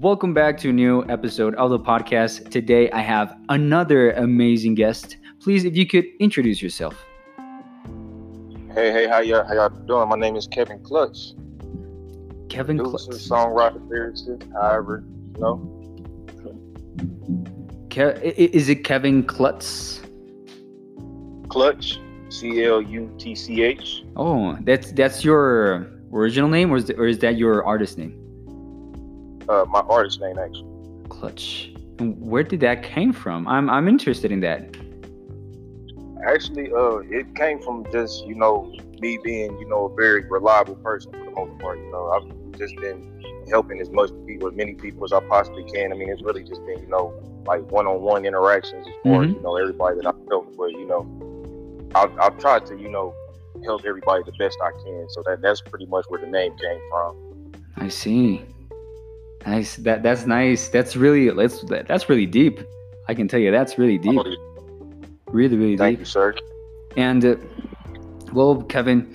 Welcome back to a new episode of the podcast. Today I have another amazing guest. Please, if you could introduce yourself. Hey, hey, how y'all, how y'all doing? My name is Kevin Clutch. Kevin Clutch. songwriter, lyricist, however, you know. Ke- is it Kevin Klutz? Clutch, C L U T C H. Oh, that's that's your original name, or is, or is that your artist name? Uh, my artist name actually. Clutch. Where did that came from? I'm I'm interested in that. Actually, uh, it came from just you know me being you know a very reliable person for the most part. You know, I've just been helping as much people, as many people as I possibly can. I mean, it's really just been you know like one-on-one interactions as far as Mhm. you know everybody that I've helped with. You know, I've, I've tried to you know help everybody the best I can. So that that's pretty much where the name came from. I see. Nice. That that's nice. That's really that's that, that's really deep. I can tell you that's really deep. Really, really Thank deep. you, sir. And uh, well, Kevin,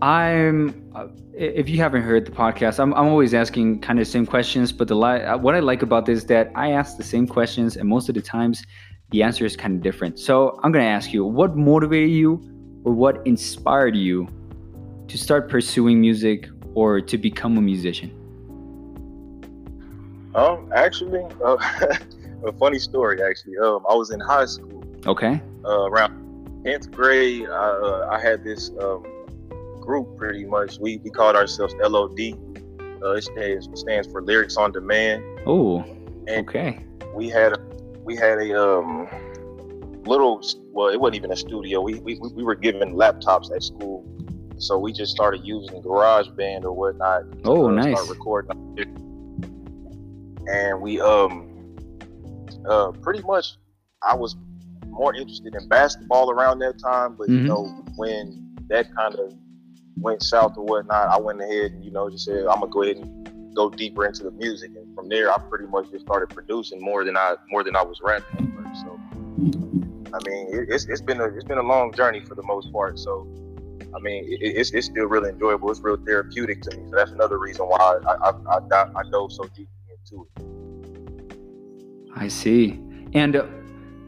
I'm. Uh, if you haven't heard the podcast, I'm, I'm always asking kind of the same questions. But the li- uh, what I like about this is that I ask the same questions, and most of the times, the answer is kind of different. So I'm gonna ask you, what motivated you, or what inspired you, to start pursuing music or to become a musician? Um, actually, uh, a funny story. Actually, um, I was in high school. Okay. uh, around 10th grade, I, uh, I had this um, group pretty much. We, we called ourselves LOD. Uh, it stands, stands for Lyrics on Demand. Oh. Okay. we had a, we had a um, little, well, it wasn't even a studio. We, we, we were given laptops at school. So we just started using GarageBand or whatnot. to, Oh, uh, nice. Start recording. And we, um, uh, pretty much, I was more interested in basketball around that time. But Mhm. you know, when that kind of went south or whatnot, I went ahead and you know just said I'm gonna go ahead and go deeper into the music. And from there, I pretty much just started producing more than I more than I was rapping. So, I mean, it, it's it's been a it's been a long journey for the most part. So. I mean, it, it's, it's still really enjoyable. It's real therapeutic to me. So that's another reason why I I, I, I, I dove so deep into it. I see. And uh,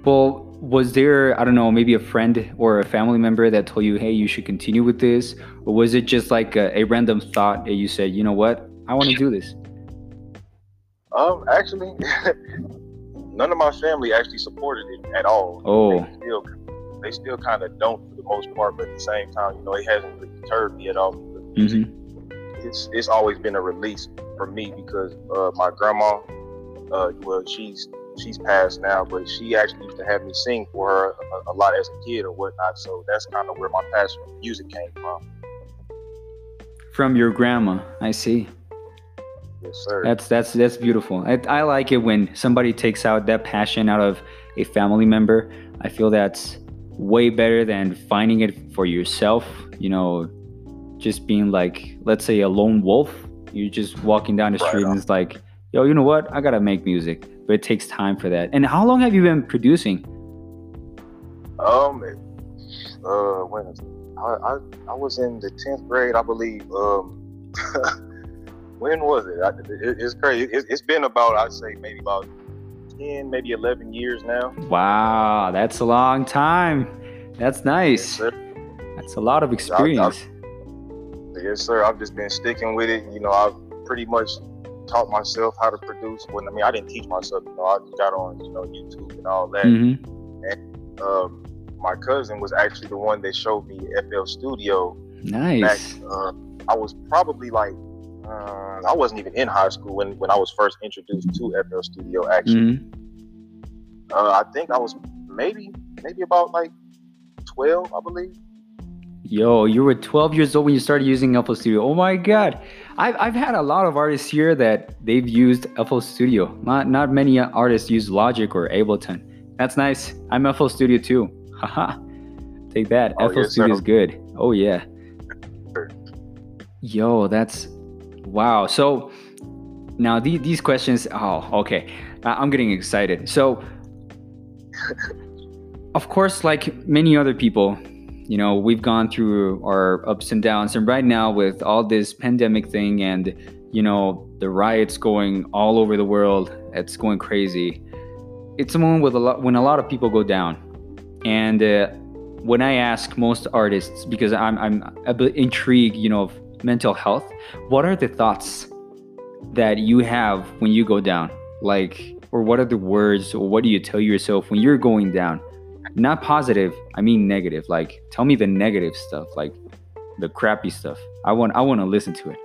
well, was there I don't know maybe a friend or a family member that told you, hey, you should continue with this, or was it just like a, a random thought that you said, you know what, I want to do this? Um, actually, none of my family actually supported it at all. Oh. They still, they still kind of don't for the most part, but at the same time, you know, it hasn't really deterred me at all. hmm It's it's always been a release for me because uh, my grandma, uh, well, she's she's passed now, but she actually used to have me sing for her a, a lot as a kid or whatnot. So that's kind of where my passion for music came from. From your grandma, I see. Yes, sir. That's that's that's beautiful. I, I like it when somebody takes out that passion out of a family member. I feel that's way better than finding it for yourself. You know, just being like, let's say, a lone wolf. You're just walking down the street on. and it's like, yo, you know what? I gotta make music, but it takes time for that. And how long have you been producing? Um, uh, when I, I I was in the tenth grade, I believe. Um, when was it? I, it it's crazy. It, it's been about I'd say maybe about ten, maybe eleven years now. Wow, that's a long time. That's nice. sir. That's a lot of experience. Yes, sir. I've just been sticking with it. You know, I've pretty much taught myself how to produce. When I mean, I didn't teach myself. You know, I got on you know YouTube and all that. hmm Um, my cousin was actually the one that showed me FL Studio back Nice. uh, I was probably like uh, I wasn't even in high school when, when I was first introduced to FL Studio. Actually, hmm uh, I think I was maybe maybe about like twelve, I believe. Yo, you were 12 years old when you started using FL Studio. Oh my god. I've, I've had a lot of artists here that they've used FL Studio. Not not many artists use Logic or Ableton. That's nice. I'm FL Studio too. Haha. Take that. Oh, FL yes, Studio is good. Oh yeah. Yo, that's wow. So now the, these questions. Oh, okay. I'm getting excited. So, of course, like many other people, you know, we've gone through our ups and downs, and right now with all this pandemic thing and you know, the riots going all over the world. It's going crazy. It's a moment with a lot when a lot of people go down, and uh, when I ask most artists, because I'm I'm a bit intrigued, you know, of mental health, what are the thoughts that you have when you go down? Like, or what are the words, or what do you tell yourself when you're going down? Not positive, I mean negative. Like, tell me the negative stuff, like the crappy stuff. I want I want to listen to it.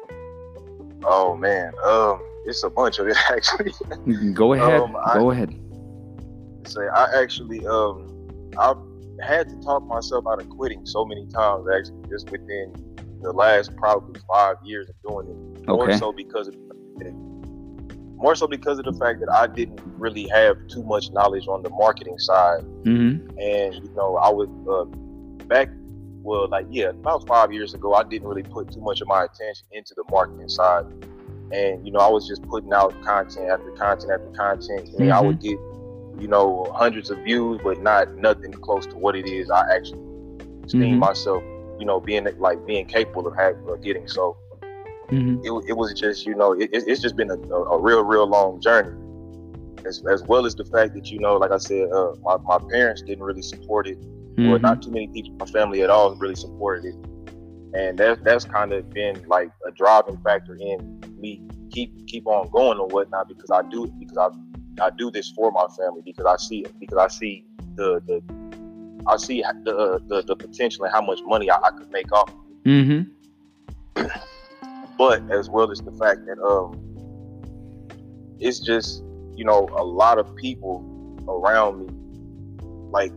Oh man, um, it's a bunch of it actually. go ahead. Um, go I, ahead. Say I actually um I had to talk myself out of quitting so many times actually just within the last probably five years of doing it. More okay. so because of more so because of the fact that I didn't really have too much knowledge on the marketing side. Mm-hmm. And you know, I was uh, back well, like yeah, about five years ago, I didn't really put too much of my attention into the marketing side, and you know, I was just putting out content after content after content, and mm-hmm. I would get, you know, hundreds of views, but not nothing close to what it is I actually esteem mm-hmm. myself, you know, being like being capable of having getting. So mm-hmm. it, it was just, you know, it, it's just been a, a, real, real long journey. As, as well as the fact that you know, like I said, uh, my, my parents didn't really support it mm-hmm. or not too many people in my family at all really supported it. And that that's kind of been like a driving factor in me keep keep on going or whatnot because I do because I I do this for my family because I see it because I see the the I see the the, the potential and how much money I, I could make off. Mm-hmm. but as well as the fact that um it's just you know a lot of people around me like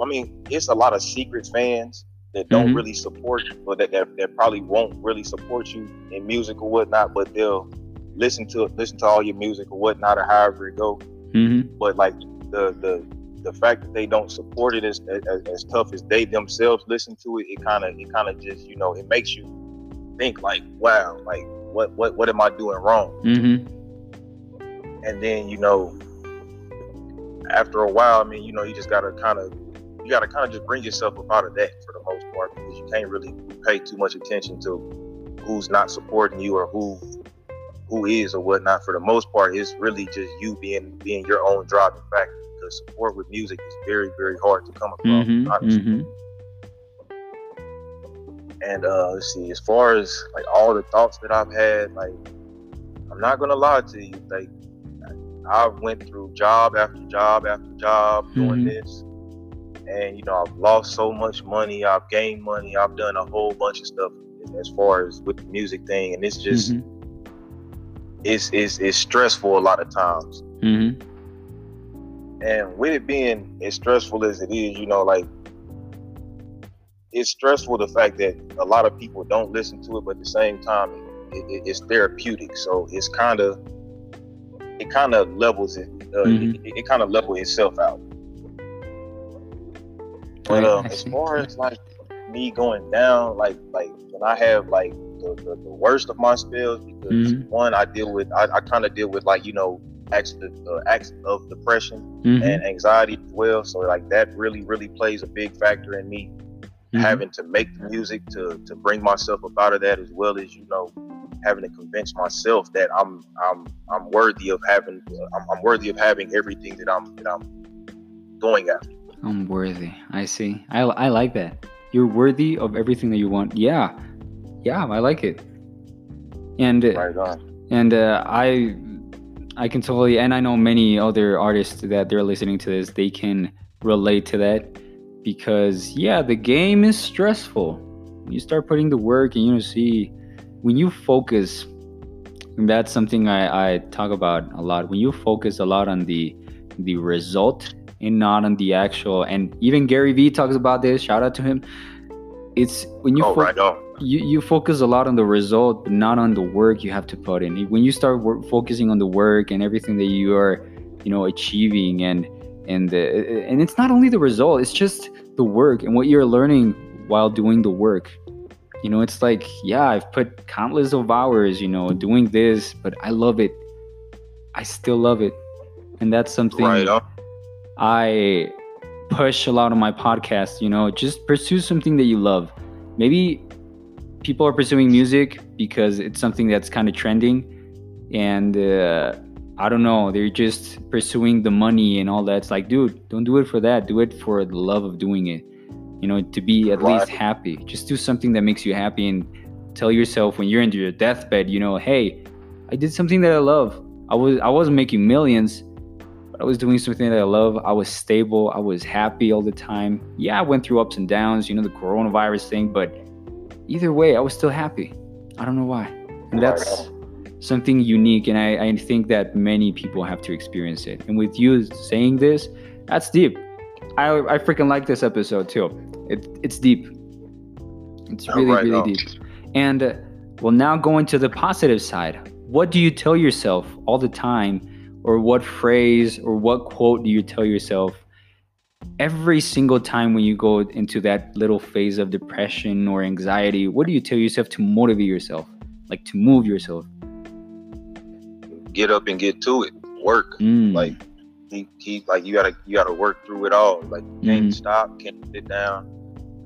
I mean, it's a lot of secret fans that don't mm-hmm. really support you, or that, that, that probably won't really support you in music or whatnot, but they'll listen to listen to all your music or whatnot or however it go. Mm-hmm. But like the the the fact that they don't support it as, as, as tough as they themselves listen to it, it kind of it kind of just you know it makes you think like, wow, like what what what am I doing wrong? Mm-hmm. And then you know, after a while, I mean, you know, you just gotta kind of you got to kind of just bring yourself up out of that for the most part because you can't really pay too much attention to who's not supporting you or who who is or whatnot. For the most part, it's really just you being being your own driving factor. Because support with music is very very hard to come across, mm-hmm, honestly. Mm-hmm. And uh, let's see, as far as like all the thoughts that I've had, like I'm not gonna lie to you, like I went through job after job after job mm-hmm. doing this and you know I've lost so much money, I've gained money, I've done a whole bunch of stuff as far as with the music thing, and it's just mm-hmm. it's, it's it's stressful a lot of times. Mm-hmm. And with it being as stressful as it is, you know, like it's stressful the fact that a lot of people don't listen to it, but at the same time, it, it, it's therapeutic. So it's kind of it kind of levels it. Uh, mm-hmm. It, it kind of levels itself out. But um, as far as like me going down, like like when I have like the, the, the worst of my spells, because mm-hmm. one I deal with, I, I kind of deal with like you know acts of, uh, acts of depression mm-hmm. and anxiety as well. So like that really really plays a big factor in me mm-hmm. having to make the music to to bring myself up out of that, as well as you know having to convince myself that I'm I'm I'm worthy of having I'm, I'm worthy of having everything that I'm that I'm going after. I'm worthy. I see. I, I like that. You're worthy of everything that you want. Yeah. Yeah, I like it. And right and uh, I I can totally and I know many other artists that they're listening to this, they can relate to that because yeah, the game is stressful. You start putting the work and you see when you focus and that's something I, I talk about a lot. When you focus a lot on the the result and not on the actual. And even Gary Vee talks about this. Shout out to him. It's when you oh, fo- right you you focus a lot on the result, but not on the work you have to put in. When you start work, focusing on the work and everything that you are, you know, achieving, and and the, and it's not only the result; it's just the work and what you're learning while doing the work. You know, it's like, yeah, I've put countless of hours, you know, doing this, but I love it. I still love it. And that's something right I push a lot of my podcast you know, just pursue something that you love. Maybe people are pursuing music because it's something that's kind of trending, and uh, I don't know, they're just pursuing the money and all that. It's like, dude, don't do it for that. Do it for the love of doing it. You know, to be at Right. least happy. Just do something that makes you happy and tell yourself when you're into your deathbed, you know, hey, I did something that I love. I was I wasn't making millions, but I was doing something that I love. I was stable. I was happy all the time. Yeah, I went through ups and downs, you know, the coronavirus thing, but either way, I was still happy. I don't know why. And that's something unique and I, I think that many people have to experience it. And with you saying this, that's deep. I I freaking like this episode too. It it's deep. It's really, right really on. deep. And uh, well now going to the positive side. What do you tell yourself all the time or what phrase or what quote do you tell yourself every single time when you go into that little phase of depression or anxiety? What do you tell yourself to motivate yourself? Like to move yourself? Get up and get to it. Work. Mm. Like keep, keep like you gotta you gotta work through it all. Like you can't Mhm. stop, can't sit down.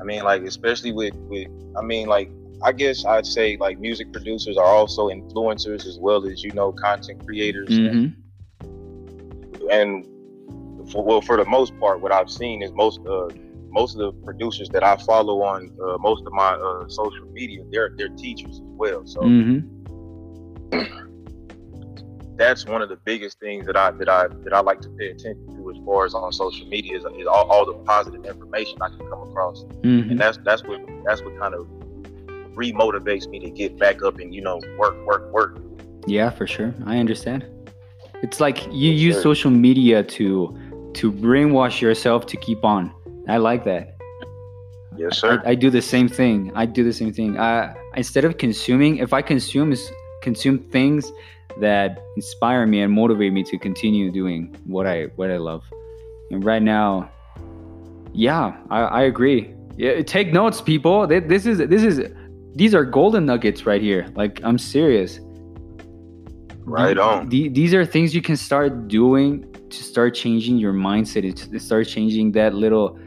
I mean, like especially with with I mean, like I guess I'd say like music producers are also influencers as well as you know content creators. Mhm. And for, well, for the most part, what I've seen is most uh most of the producers that I follow on uh, most of my uh, social media, they're they're teachers as well. So Mhm. That's one of the biggest things that I that I that I like to pay attention to as far as on social media is, is all, all the positive information I can come across, Mhm. and that's that's what that's what kind of remotivates me to get back up and you know work work work. Yeah, for sure. I understand. It's like you Yes, use sir. social media to to brainwash yourself to keep on. I like that. Yes, sir. I, I do the same thing. I do the same thing. Uh, instead of consuming, if I consume is consume things that inspire me and motivate me to continue doing what I what I love. And right now, yeah, I, I agree. Yeah, take notes, people. This is this is these are golden nuggets right here. Like I'm serious. Right on. the- these are things you can start doing to start changing your mindset. To start changing that little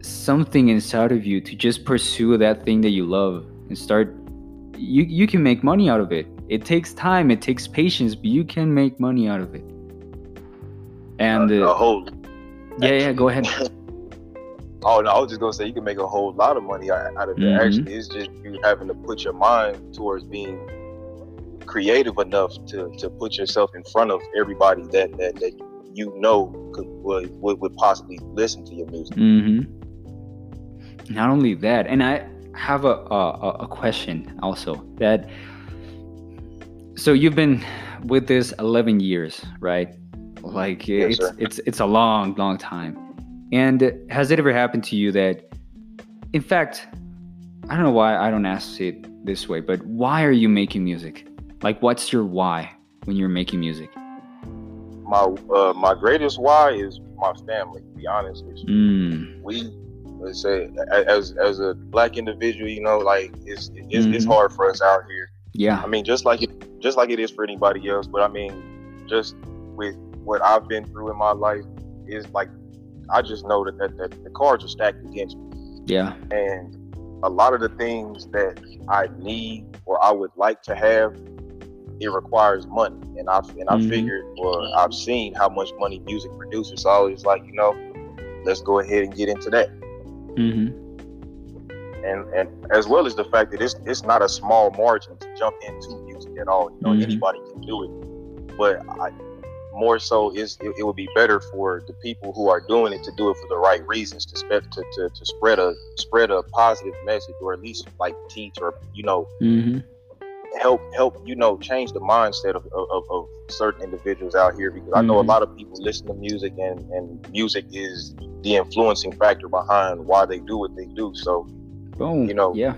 something inside of you to just pursue that thing that you love and start you you can make money out of it it takes time it takes patience but you can make money out of it and uh, a whole. yeah yeah go ahead Oh no, I was just gonna say you can make a whole lot of money out out of it. Mhm. Actually, it's just you having to put your mind towards being creative enough to, to put yourself in front of everybody that that, that you know could would, would would possibly listen to your music. hmm Not only that, and I have a, a a question also that. So you've been with this eleven years, right? Like Yes, it's sir. it's it's a long, long time. And has it ever happened to you that, in fact, I don't know why I don't ask it this way, but why are you making music? Like, what's your why when you're making music? My uh, my greatest why is my family. To be honest with you. Mm, we let's say as as a black individual, you know, like it's it's, it's Mhm. hard for us out here. Yeah. I mean, just like it just like it is for anybody else. But I mean, just with what I've been through in my life, is like I just know that, that, that the cards are stacked against me, Yeah. and a lot of the things that I need or I would like to have, it requires money. And I and I Mhm. figured, well, I've seen how much money music produces. So I was like, you know, let's go ahead and get into that. hmm and and as well as the fact that it's it's not a small margin to jump into music at all. You know, Mhm. anybody can do it, but I, more so is it, it would be better for the people who are doing it to do it for the right reasons to spread to, to, to spread a spread a positive message or at least like teach or you know hmm help help you know change the mindset of, of, of certain individuals out here because I know a lot of people listen to music and and music is the influencing factor behind why they do what they do. So Boom. You know, Yeah.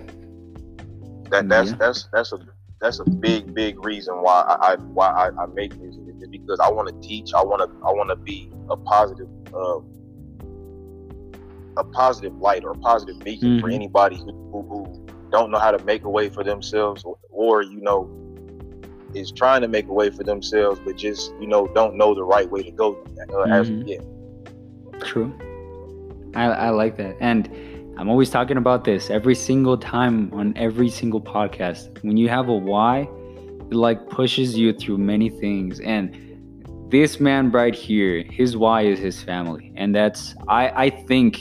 that that's Yeah. that's that's a that's a big big reason why I, I why I, I make music is because I want to teach I want to I want to be a positive uh, a positive light or a positive beacon for Mhm. anybody who, who, who don't know how to make a way for themselves or, or you know is trying to make a way for themselves but just you know don't know the right way to go uh, as of Mhm. yet True. I, I like that. And I'm always talking about this every single time on every single podcast. When you have a why, it like pushes you through many things. And this man right here, his why is his family. And that's I I think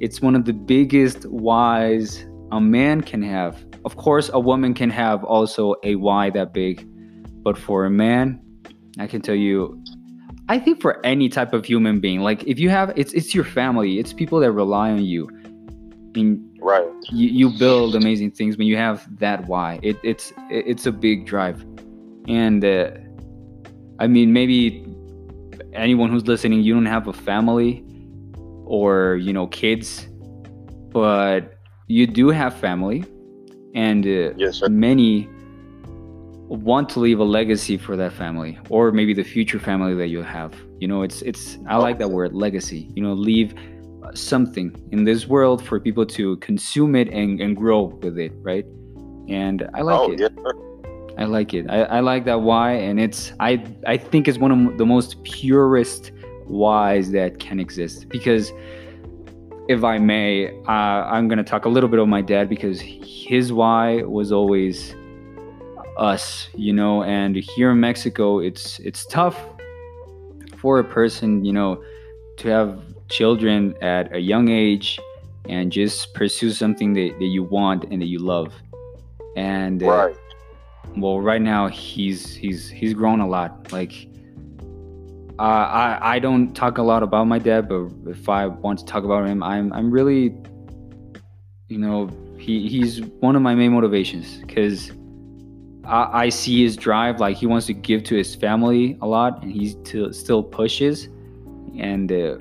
it's one of the biggest whys a man can have. Of course, a woman can have also a why that big, but for a man, I can tell you I think for any type of human being, like if you have it's it's your family, it's people that rely on you and right. you, you build amazing things when you have that why. It, it's it's a big drive. And uh, i mean maybe anyone who's listening you don't have a family or you know kids but you do have family and uh, yes, many want to leave a legacy for that family or maybe the future family that you have. You know it's it's i like that word legacy. You know leave something in this world for people to consume it and, and grow with it, right? And I like oh, it. Yeah. I like it. I, I like that why, and it's I I think it's one of the most purest whys that can exist because if I may, uh, I'm gonna talk a little bit of my dad because his why was always us, you know. And here in Mexico, it's it's tough for a person, you know, to have children at a young age and just pursue something that, that you want and that you love and uh, right. well right now he's he's he's grown a lot like uh, I I don't talk a lot about my dad, but if I want to talk about him, I'm I'm really, you know, he he's one of my main motivations because I, I see his drive. Like he wants to give to his family a lot, and he still pushes. And uh,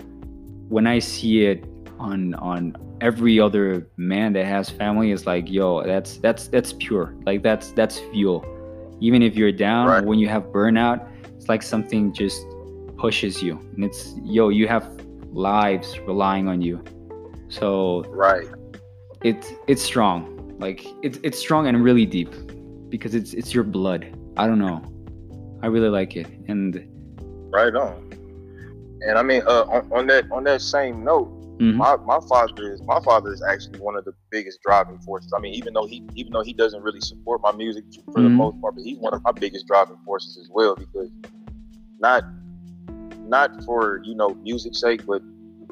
when I see it on on every other man that has family, it's like, yo, that's that's that's pure. Like that's that's fuel. Even if you're down, right. when you have burnout, it's like something just pushes you, and it's yo, you have lives relying on you. So right, it's it's strong. Like it's it's strong and really deep because it's it's your blood. I don't know. I really like it, and right on. And I mean, uh, on, on, that on that same note, mm-hmm. my, my father is my father is actually one of the biggest driving forces. I mean, even though he even though he doesn't really support my music for mm-hmm. the most part, but he's one of my biggest driving forces as well because not not for you know music's sake, but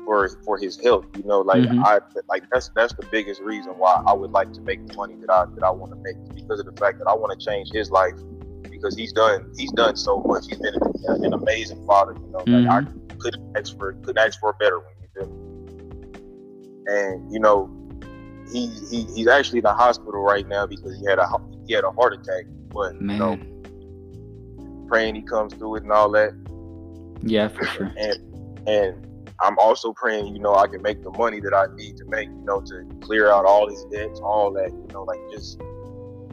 for for his health. You know, like mm-hmm. I like that's that's the biggest reason why I would like to make the money that I that I want to make because of the fact that I want to change his life because he's done he's done so much. He's been an, an amazing father. You know, mm-hmm. like I. couldn't ask for couldn't ask for a better one. You feel And you know, he, he he's actually in the hospital right now because he had a he had a heart attack. But Man. you know, praying he comes through it and all that. Yeah, for sure. And and I'm also praying, you know, I can make the money that I need to make, you know, to clear out all his debts, all that, you know, like just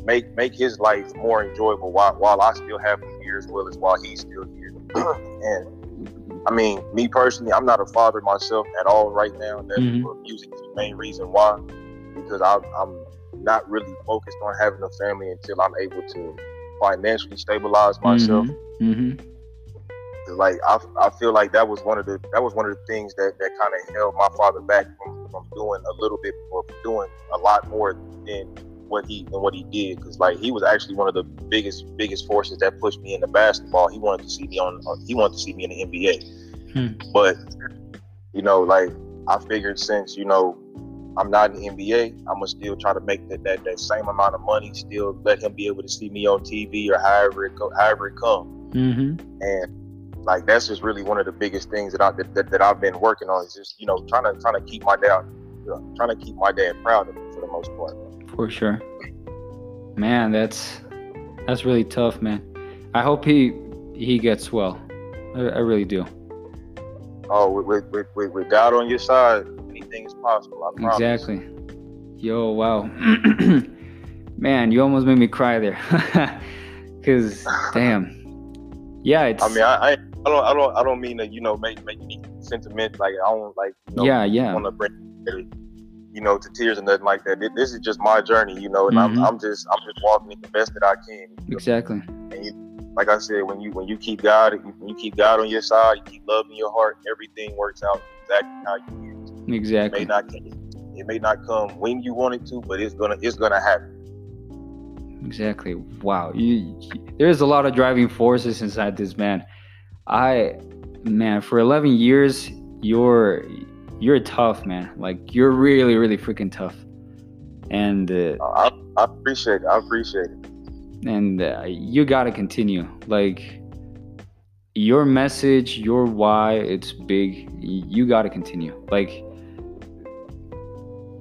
make make his life more enjoyable while while I still have him here as well as while he's still here. and I mean, me personally, I'm not a father myself at all right now. That mm-hmm. music is the main reason why, because I, I'm not really focused on having a family until I'm able to financially stabilize myself. Mm-hmm. Mm-hmm. Like I, I feel like that was one of the that was one of the things that, that kind of held my father back from, from doing a little bit or doing a lot more than what he and what he did because like he was actually one of the biggest biggest forces that pushed me into basketball. He wanted to see me on uh, he wanted to see me in the NBA, hmm. but you know like I figured since you know I'm not in the NBA, I'm gonna still try to make that, that that same amount of money. Still let him be able to see me on TV or however it go, however it come. Mm-hmm. And like that's just really one of the biggest things that I that, that, that I've been working on is just you know trying to trying to keep my dad you know, trying to keep my dad proud of me for the most part for sure. Man, that's that's really tough, man. I hope he he gets well. I, I really do. Oh, with, with, with, with God on your side, anything is possible. Exactly. Yo, wow. man, you almost made me cry there. Cause damn. Yeah, it's. I mean, I, I, I don't, I don't, I don't mean to, you know, make make any sentiment. Like I don't like. You know, yeah, yeah. Want to bring you know, to tears and nothing like that. This is just my journey, you know, and mm-hmm. I'm, I'm just I'm just walking it the best that I can. Exactly. And you, like I said, when you when you keep God, you keep God on your side, you keep love in your heart, everything works out exactly how you Exactly. It may not it It may not come when you want it to, but it's gonna it's gonna happen. Exactly. Wow. You, there's a lot of driving forces inside this man. I, man, for 11 years, you're you're tough, man. Like you're really, really freaking tough. And uh, I, I appreciate it. I appreciate it. And uh, you gotta continue. Like your message, your why, it's big. You gotta continue. Like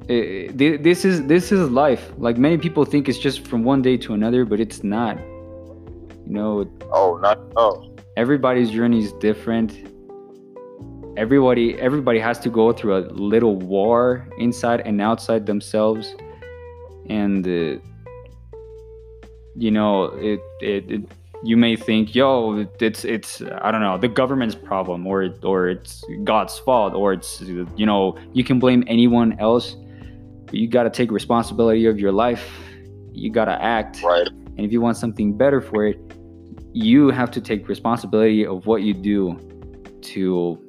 it, this is this is life. Like many people think it's just from one day to another, but it's not. You know. Oh, not oh. Everybody's journey is different. Everybody everybody has to go through a little war inside and outside themselves, and uh, you know it, it it you may think, yo, it's it's I don't know the government's problem or or it's God's fault or it's you know you can blame anyone else you got to take responsibility of your life. You got to act. Right. And if you want something better for it, you have to take responsibility of what you do to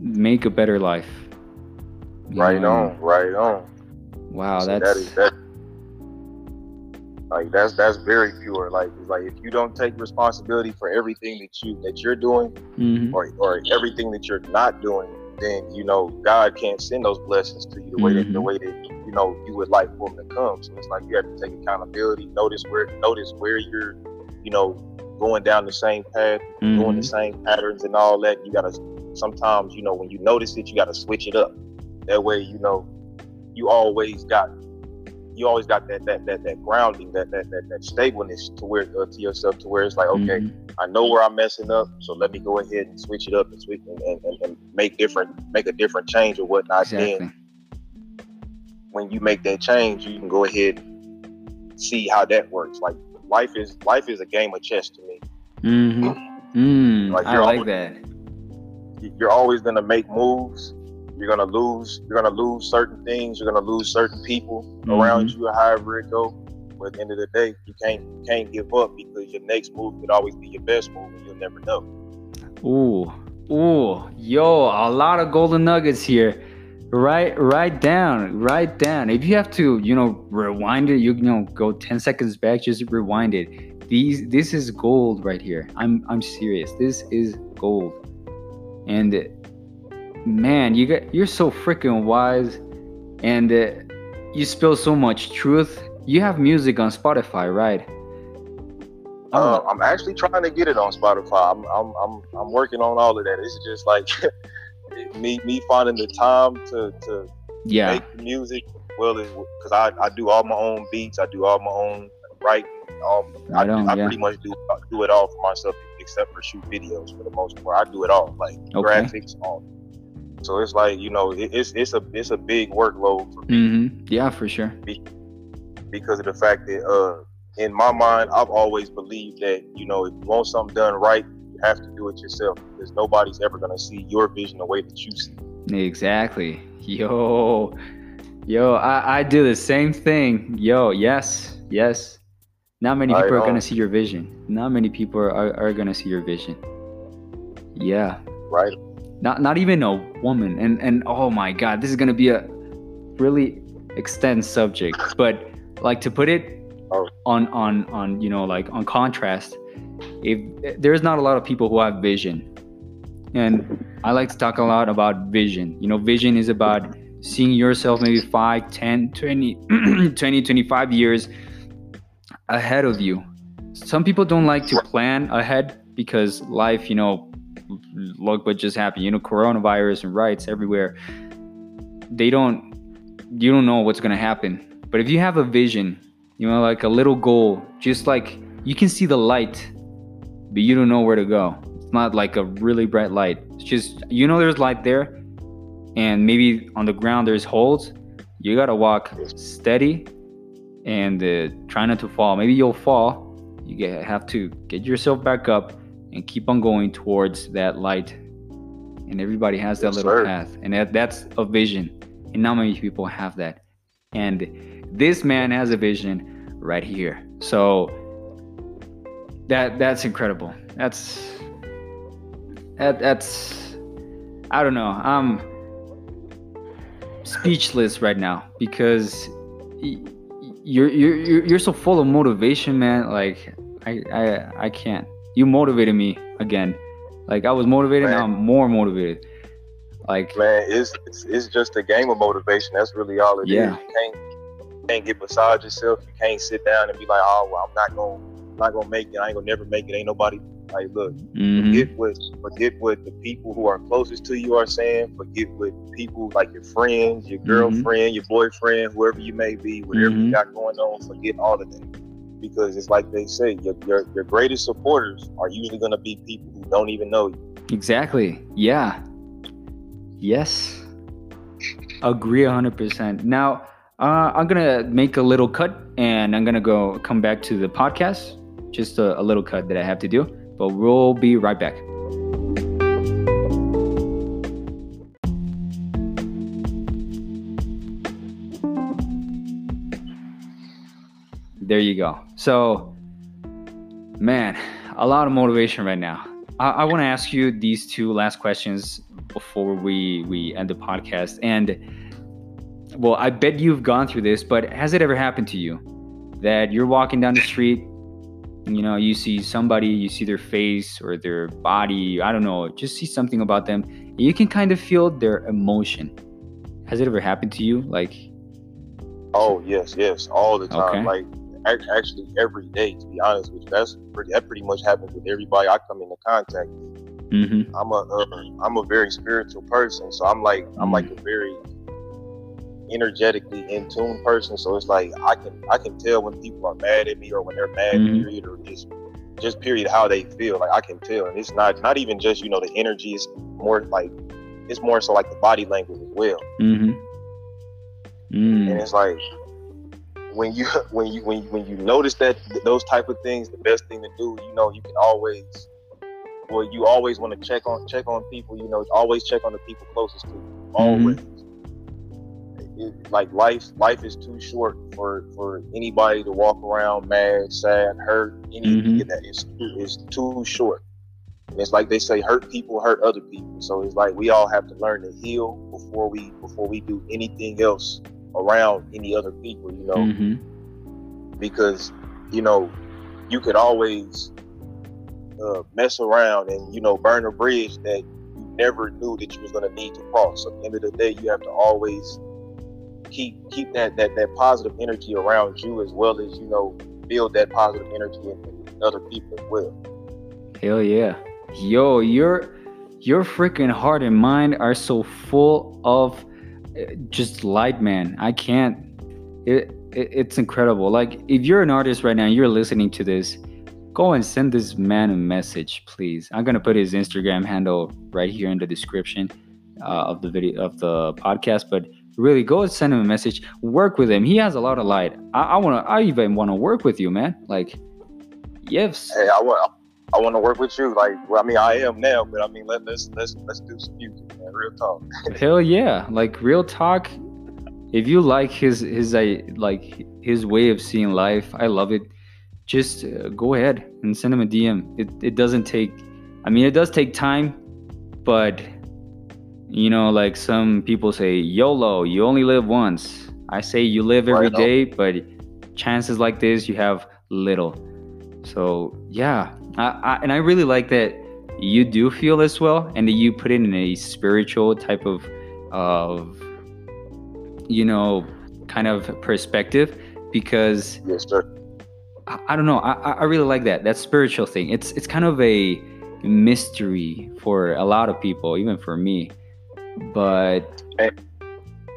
make a better life. right know? on, right on. Wow, that's that is that. Like that's that's very pure. Like like if you don't take responsibility for everything that you that you're doing, mm-hmm. or or everything that you're not doing, then you know God can't send those blessings to you the way mm-hmm. that the way that you know you would like for them to come. So it's like you have to take accountability. Notice where notice where you're, you know, going down the same path, mm-hmm. doing the same patterns and all that. You gotta sometimes you know when you notice it, you gotta switch it up. That way, you know, you always got you always got that that that that grounding, that that that, that stableness to where uh, to yourself to where it's like, okay, mm-hmm. I know where I'm messing up, so let me go ahead and switch it up and switch and, and, and make different make a different change or whatnot. Exactly. Then when you make that change, you can go ahead and see how that works. Like life is life is a game of chess to me. Mm-hmm. Mm, like I like always, that. You're always gonna make moves you're gonna lose. You're gonna lose certain things. You're gonna lose certain people mm-hmm. around you, however it go. But at the end of the day, you can't you can't give up because your next move could always be your best move, and you'll never know. Ooh, ooh, yo, a lot of golden nuggets here. Write, write down, write down. If you have to, you know, rewind it, you, you know, go ten seconds back, just rewind it. These, this is gold right here. I'm, I'm serious. This is gold, and man, you get you're so freaking wise, and uh, you spill so much truth. You have music on Spotify, right? Uh, I'm actually trying to get it on Spotify. I'm, I'm, I'm, I'm working on all of that. It's just like me, me finding the time to, to yeah. make music. Well, because I, I do all my own beats. I do all my own writing. Um, I, I, I yeah. pretty much do do it all for myself, except for shoot videos for the most part. I do it all, like okay. graphics, all so it's like you know, it, it's it's a it's a big workload for me. Mm-hmm. Yeah, for sure. Because of the fact that uh, in my mind, I've always believed that you know, if you want something done right, you have to do it yourself because nobody's ever gonna see your vision the way that you see. Exactly. Yo, yo, I I do the same thing. Yo, yes, yes. Not many people are gonna see your vision. Not many people are, are gonna see your vision. Yeah. Right not not even a woman and and oh my god this is gonna be a really extend subject but like to put it oh. on on on you know like on contrast if there's not a lot of people who have vision and i like to talk a lot about vision you know vision is about seeing yourself maybe 5 10 20 20 25 years ahead of you some people don't like to plan ahead because life you know look what just happened. You know, coronavirus and riots everywhere. They don't, you don't know what's gonna happen. But if you have a vision, you know, like a little goal, just like you can see the light, but you don't know where to go. It's not like a really bright light. It's just you know there's light there, and maybe on the ground there's holes. You gotta walk steady and uh, try not to fall. Maybe you'll fall. You get, have to get yourself back up and keep on going towards that light. And everybody has that yes, little sir. path, and that, that's a vision. And not many people have that. And this man has a vision right here. So that that's incredible. That's that that's I don't know. I'm speechless right now because you're you're you're so full of motivation, man. Like I I I can't. You motivated me again. Like I was motivated, man. now I'm more motivated. Like man, it's, it's it's just a game of motivation. That's really all it yeah. is. You can't you can't get beside yourself. You can't sit down and be like, oh, well, I'm not gonna not gonna make it. I ain't gonna never make it. Ain't nobody like look. Mm-hmm. Forget what forget what the people who are closest to you are saying. Forget what people like your friends, your mm-hmm. girlfriend, mm-hmm. your boyfriend, whoever you may be, whatever mm-hmm. you got going on. Forget all of that because it's like they say, your your, your greatest supporters are usually gonna be people who don't even know you. Exactly. Yeah. Yes. Agree 100%. Now, uh, I'm gonna make a little cut and I'm gonna go come back to the podcast. Just a, a little cut that I have to do, but we'll be right back. There you go. So, man, a lot of motivation right now. I, I want to ask you these two last questions before we we end the podcast. And well, I bet you've gone through this, but has it ever happened to you that you're walking down the street, you know, you see somebody, you see their face or their body, I don't know, just see something about them, you can kind of feel their emotion. Has it ever happened to you? Like, oh yes, yes, all the time. Okay. Like actually every day, to be honest with you. That's pretty, that pretty much happens with everybody I come into contact with. Mm-hmm. I'm a uh, I'm a very spiritual person, so I'm like I'm like a very energetically in tune person. So it's like I can I can tell when people are mad at me or when they're mad mm-hmm. period or just just period how they feel. Like I can tell, and it's not not even just you know the energy. is more like it's more so like the body language as well. Mm-hmm. Mm. And it's like when you when you when you, when you notice that those type of things, the best thing to do, you know, you can always well, you always want to check on check on people. You know, always check on the people closest to you. Always. Mm-hmm. It, like life, life is too short for for anybody to walk around mad, sad, hurt. Anything mm-hmm. that is is too short. And it's like they say, hurt people hurt other people. So it's like we all have to learn to heal before we before we do anything else around any other people, you know. Mm-hmm. Because, you know, you could always uh, mess around and, you know, burn a bridge that you never knew that you was gonna need to cross. So at the end of the day, you have to always keep keep that that, that positive energy around you as well as, you know, build that positive energy in, other people as well. Hell yeah. Yo, your your freaking heart and mind are so full of just light man i can't it, it, it's incredible like if you're an artist right now and you're listening to this go and send this man a message please i'm gonna put his instagram handle right here in the description uh, of the video of the podcast but really go send him a message work with him he has a lot of light i, I want to i even want to work with you man like yes hey i want I want to work with you. Like, well, I mean, I am now, but I mean, let, let's let's let's do some music, man. Real talk. Hell yeah! Like real talk. If you like his his uh, like his way of seeing life, I love it. Just uh, go ahead and send him a DM. It it doesn't take. I mean, it does take time, but you know, like some people say, YOLO, you only live once. I say you live every day, but chances like this, you have little. So yeah, I, I, and I really like that you do feel this well, and that you put it in a spiritual type of, of, you know, kind of perspective, because yes, sir. I, I don't know. I, I really like that that spiritual thing. It's it's kind of a mystery for a lot of people, even for me. But hey.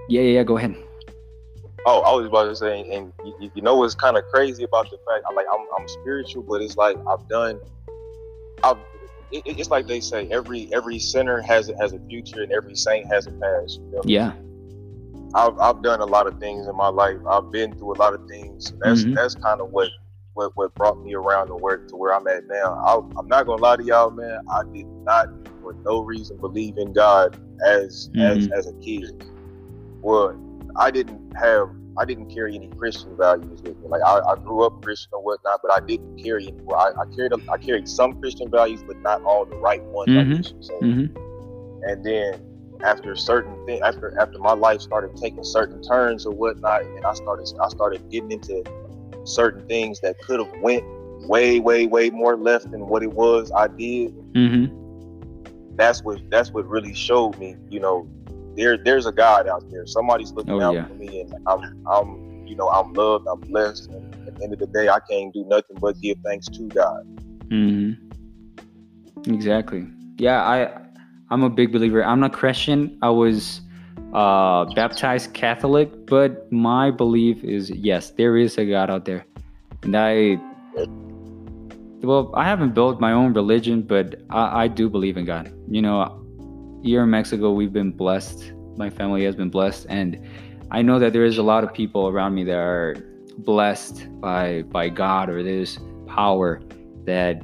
yeah, yeah, yeah. Go ahead. Oh, I was about to say, and you, you know what's kind of crazy about the fact, I'm like, I'm, I'm spiritual, but it's like I've done, I've, it, it's like they say, every every sinner has it has a future, and every saint has a past. You know? Yeah. I've I've done a lot of things in my life. I've been through a lot of things. That's mm-hmm. that's kind of what what what brought me around to where to where I'm at now. I, am not gonna lie to y'all, man. I did not, for no reason, believe in God as mm-hmm. as as a kid. Well, I didn't have I didn't carry any Christian values with me. Like I, I grew up Christian or whatnot, but I didn't carry any. Well, I, I carried I carried some Christian values, but not all the right ones. Mm-hmm. mm-hmm. And then after certain thing after after my life started taking certain turns or whatnot, and I started I started getting into certain things that could have went way way way more left than what it was I did. Mm-hmm. That's what that's what really showed me. You know, there there's a God out there. Somebody's looking Oh, out yeah. for me, and I'm I'm you know I'm loved. I'm blessed. And at the end of the day, I can't do nothing but give thanks to God. hmm Exactly. Yeah, I I'm a big believer. I'm not Christian. I was uh, baptized Catholic, but my belief is yes, there is a God out there, and I. Well, I haven't built my own religion, but I, I do believe in God. You know, here in Mexico, we've been blessed. My family has been blessed, and I know that there is a lot of people around me that are blessed by by God or this power that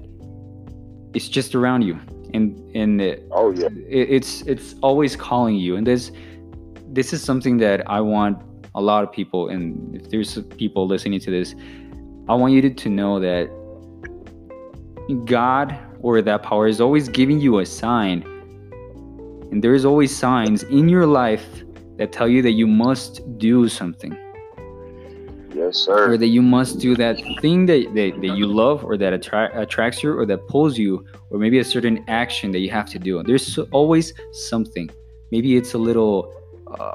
it's just around you and and Oh yeah, it- it's it's always calling you and this this is something that i want a lot of people and if there's people listening to this i want you to, to know that god or that power is always giving you a sign. And there's always signs in your life that tell you that you must do something. Yes sir. or that you must do that thing that, that, that you love or that attra- attracts you or that pulls you or maybe a certain action that you have to do. There's always something. Maybe it's a little uh,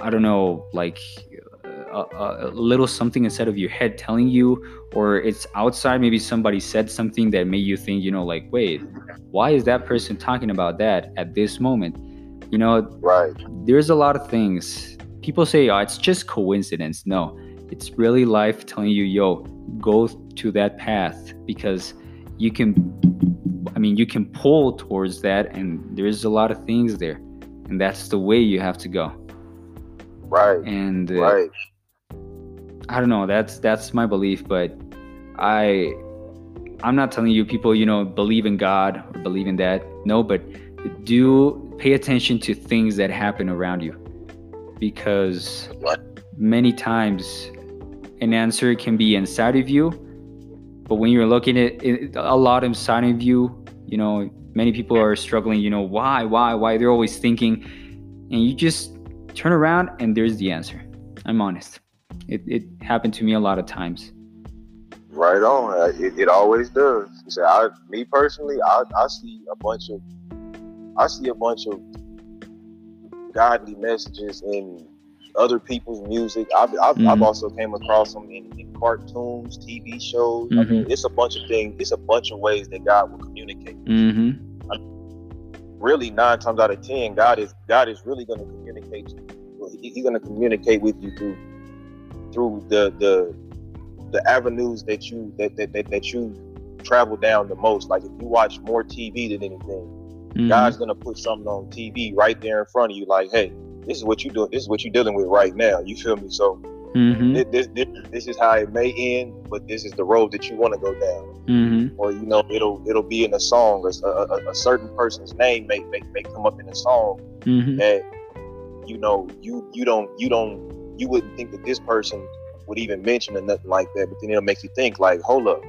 i don't know like a, a little something inside of your head telling you or it's outside maybe somebody said something that made you think you know like wait why is that person talking about that at this moment you know Right. there's a lot of things people say oh it's just coincidence no it's really life telling you yo go to that path because you can i mean you can pull towards that and there's a lot of things there and that's the way you have to go Right. and uh, Right. I don't know. That's that's my belief, but I I'm not telling you people, you know, believe in God or believe in that. No, but do pay attention to things that happen around you because Right. many times an answer can be inside of you, but when you're looking at it, a lot inside of you, you know, many people are struggling, you know, why, why, why? They're always thinking, and you just turn around and there's the answer. I'm honest. It, it happened to me a lot of times. Right on. Uh, It, it always does. You say, I, me personally, I, I see a bunch of, I see a bunch of godly messages in other people's music. I've, I've, I've Mhm. also came across them in, in cartoons, TV shows. I mean, it's a bunch of things. It's a bunch of ways that God will communicate. Mm-hmm. Really, nine times out of ten, God is God is really going to communicate. to you. He- He's going to communicate with you through through the the the avenues that you that that, that, that you travel down the most. Like if you watch more TV than anything, Mm-hmm. God's gonna put something on TV right there in front of you. Like, hey, this is what you doing. This is what you're dealing with right now. You feel me? So Mm-hmm. this, this this is how it may end, but this is the road that you want to go down. Mm-hmm. Or you know, it'll it'll be in a song. A, a, a certain person's name may, may may come up in a song Mm-hmm. that you know you you don't you don't you wouldn't think that this person would even mention or nothing like that but then it'll make you think like hold up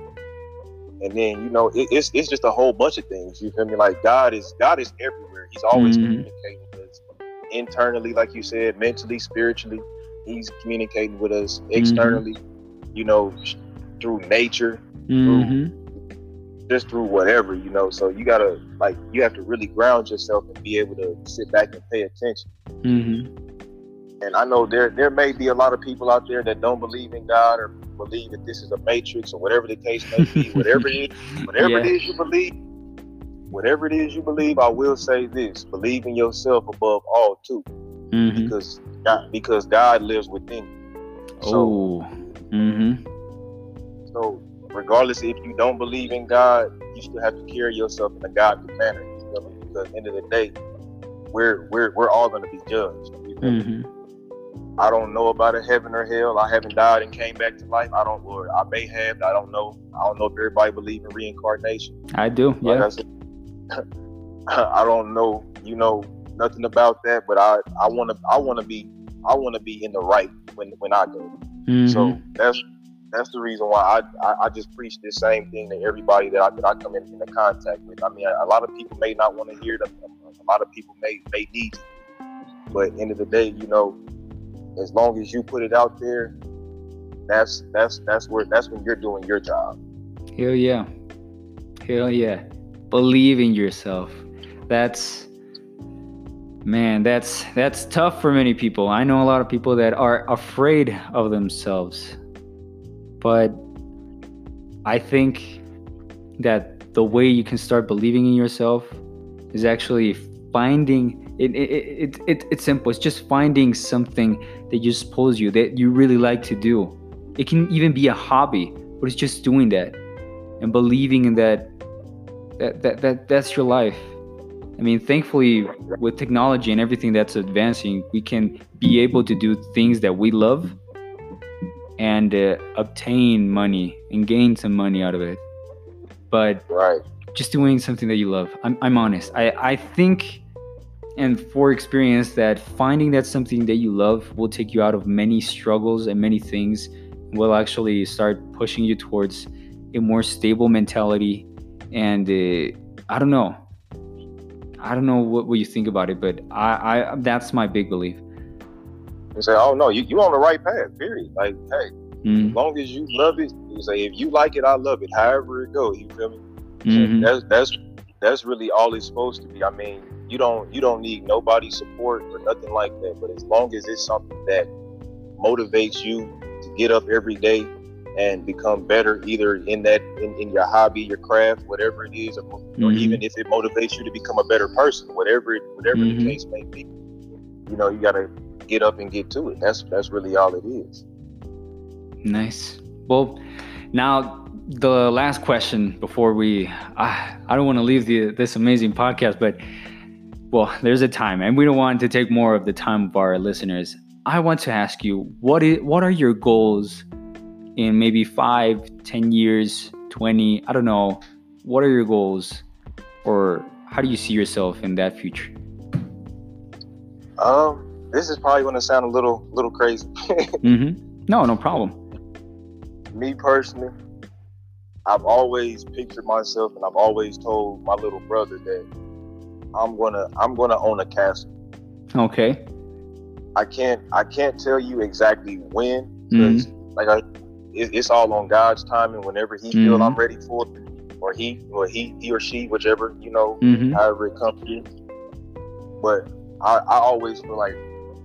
and then you know it, it's it's just a whole bunch of things you feel me like god is god is everywhere he's always Mhm. communicating with us internally like you said mentally spiritually he's communicating with us externally you know through nature Mm-hmm. just through whatever you know so you gotta like you have to really ground yourself and be able to sit back and pay attention Mm-hmm. And I know there there may be a lot of people out there that don't believe in God or believe that this is a matrix or whatever the case may be. whatever it is, whatever it Yeah. is you believe, whatever it is you believe, I will say this: believe in yourself above all too, Mm-hmm. because God, because God lives within you. So, Oh. Mm-hmm. so regardless if you don't believe in God, you still have to carry yourself in a godly manner. You me? Because at the end of the day, we're we're we're all going to be judged. You me? Mm-hmm. I don't know about a heaven or hell. I haven't died and came back to life. I don't, or I may have. I don't know. I don't know if everybody believe in reincarnation. I do. Like Yeah. I said, I don't know. You know nothing about that, but I, I want to, I want to be, I want to be in the right when, when I go. Mm-hmm. So that's, that's the reason why I, I, I just preach this same thing to everybody that I, that I come in, into contact with. I mean, a, a lot of people may not want to hear it. A, a lot of people may, may need it. But end of the day, you know, as long as you put it out there, that's that's that's where that's when you're doing your job. Hell yeah. Hell yeah. Believe in yourself. That's man, that's that's tough for many people. I know a lot of people that are afraid of themselves. But I think that the way you can start believing in yourself is actually finding it, it, it, it, it's simple. It's just finding something that just pulls you that you really like to do. It can even be a hobby but it's just doing that and believing in that that, that, that that's your life. I mean thankfully with technology and everything that's advancing we can be able to do things that we love and uh, obtain money and gain some money out of it. But right. just doing something that you love. I'm, I'm honest. I, I think and for experience that finding that something that you love will take you out of many struggles and many things will actually start pushing you towards a more stable mentality. And uh, i don't know. I don't know what, what you think about it but i, I that's my big belief. And say oh no you, you're on the right path period. Like hey mm-hmm. as long as you love it you say if you like it i love it however it goes you feel me? Mm-hmm. that's that's that's really all it's supposed to be. I mean you don't you don't need nobody's support or nothing like that. But as long as it's something that motivates you to get up every day and become better either in that in, in your hobby your craft whatever it is or, mm-hmm. or, even if it motivates you to become a better person whatever it, whatever mm-hmm. the case may be you know you got to get up and get to it that's that's really all it is nice well now the last question before we i, I don't want to leave the, this amazing podcast but well, there's a time, and we don't want to take more of the time of our listeners. I want to ask you, what is what are your goals in maybe five, ten years, twenty? I don't know. What are your goals, or how do you see yourself in that future? Um, this is probably going to sound a little little crazy. mm-hmm. No, no problem. Me personally, I've always pictured myself, and I've always told my little brother that I'm gonna I'm gonna own a castle. Okay. I can't I can't tell you exactly when because mm-hmm. like I, it, it's all on God's timing. Whenever He mm-hmm. feels I'm ready for it, or He or He He or she, whichever you know, mm-hmm. however it comes to. But I, I always feel like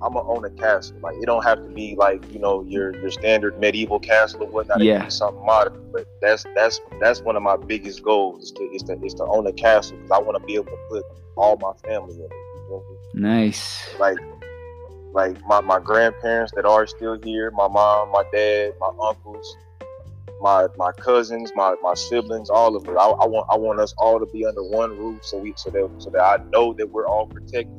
I'm gonna own a castle. Like it don't have to be like you know your your standard medieval castle or whatnot. Yeah. It can be something modern. But that's that's that's one of my biggest goals is to is to, is to own a castle because I want to be able to put all my family in it. You know? Nice. Like like my, my grandparents that are still here, my mom, my dad, my uncles, my my cousins, my, my siblings, all of it. I, I want I want us all to be under one roof so we so that so that I know that we're all protected.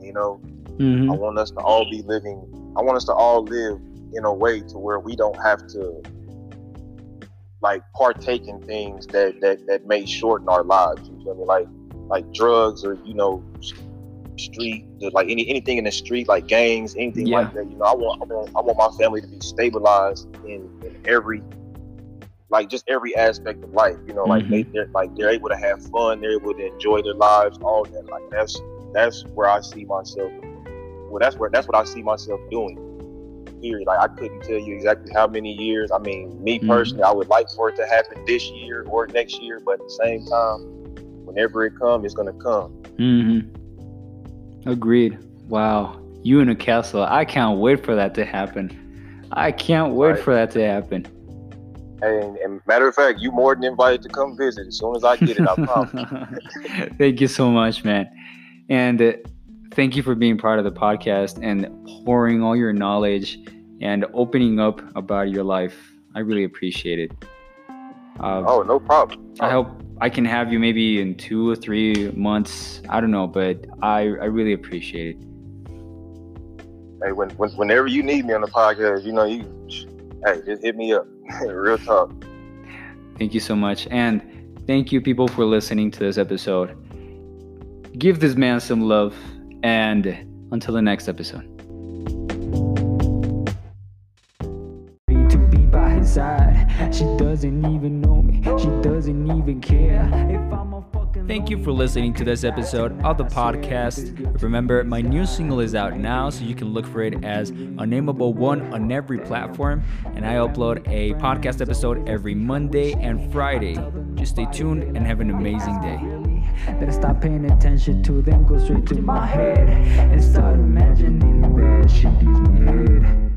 You know, mm-hmm. I want us to all be living. I want us to all live in a way to where we don't have to like partake in things that that that may shorten our lives. You feel me? Like like drugs or you know street like any anything in the street like gangs anything yeah. like that you know I want, I want I want my family to be stabilized in, in every like just every aspect of life you know like mm-hmm. they, they're like they're able to have fun they're able to enjoy their lives all that like that's that's where I see myself well that's where that's what I see myself doing period like I couldn't tell you exactly how many years I mean me mm-hmm. personally I would like for it to happen this year or next year but at the same time whenever it comes, it's gonna come. Mm-hmm. Agreed. Wow. You in a castle. I can't wait for that to happen. I can't wait right. for that to happen. And, and, matter of fact, you more than invited to come visit as soon as I get it. I promise. thank you so much, man. And uh, thank you for being part of the podcast and pouring all your knowledge and opening up about your life. I really appreciate it. Uh, oh, no problem. I hope I can have you maybe in two or three months. I don't know, but I, I really appreciate it. Hey, when, when, whenever you need me on the podcast, you know, you, hey, just hit me up. Real talk. Thank you so much. And thank you, people, for listening to this episode. Give this man some love. And until the next episode. To be by his side. She does doesn't even know me. She doesn't even care if I'm a Thank you for listening to this episode of the podcast. Remember, my new single is out now, so you can look for it as Unnameable One on every platform. And I upload a podcast episode every Monday and Friday. Just stay tuned and have an amazing day. Better stop paying attention to them, go straight to my head and start imagining that shit gives me head.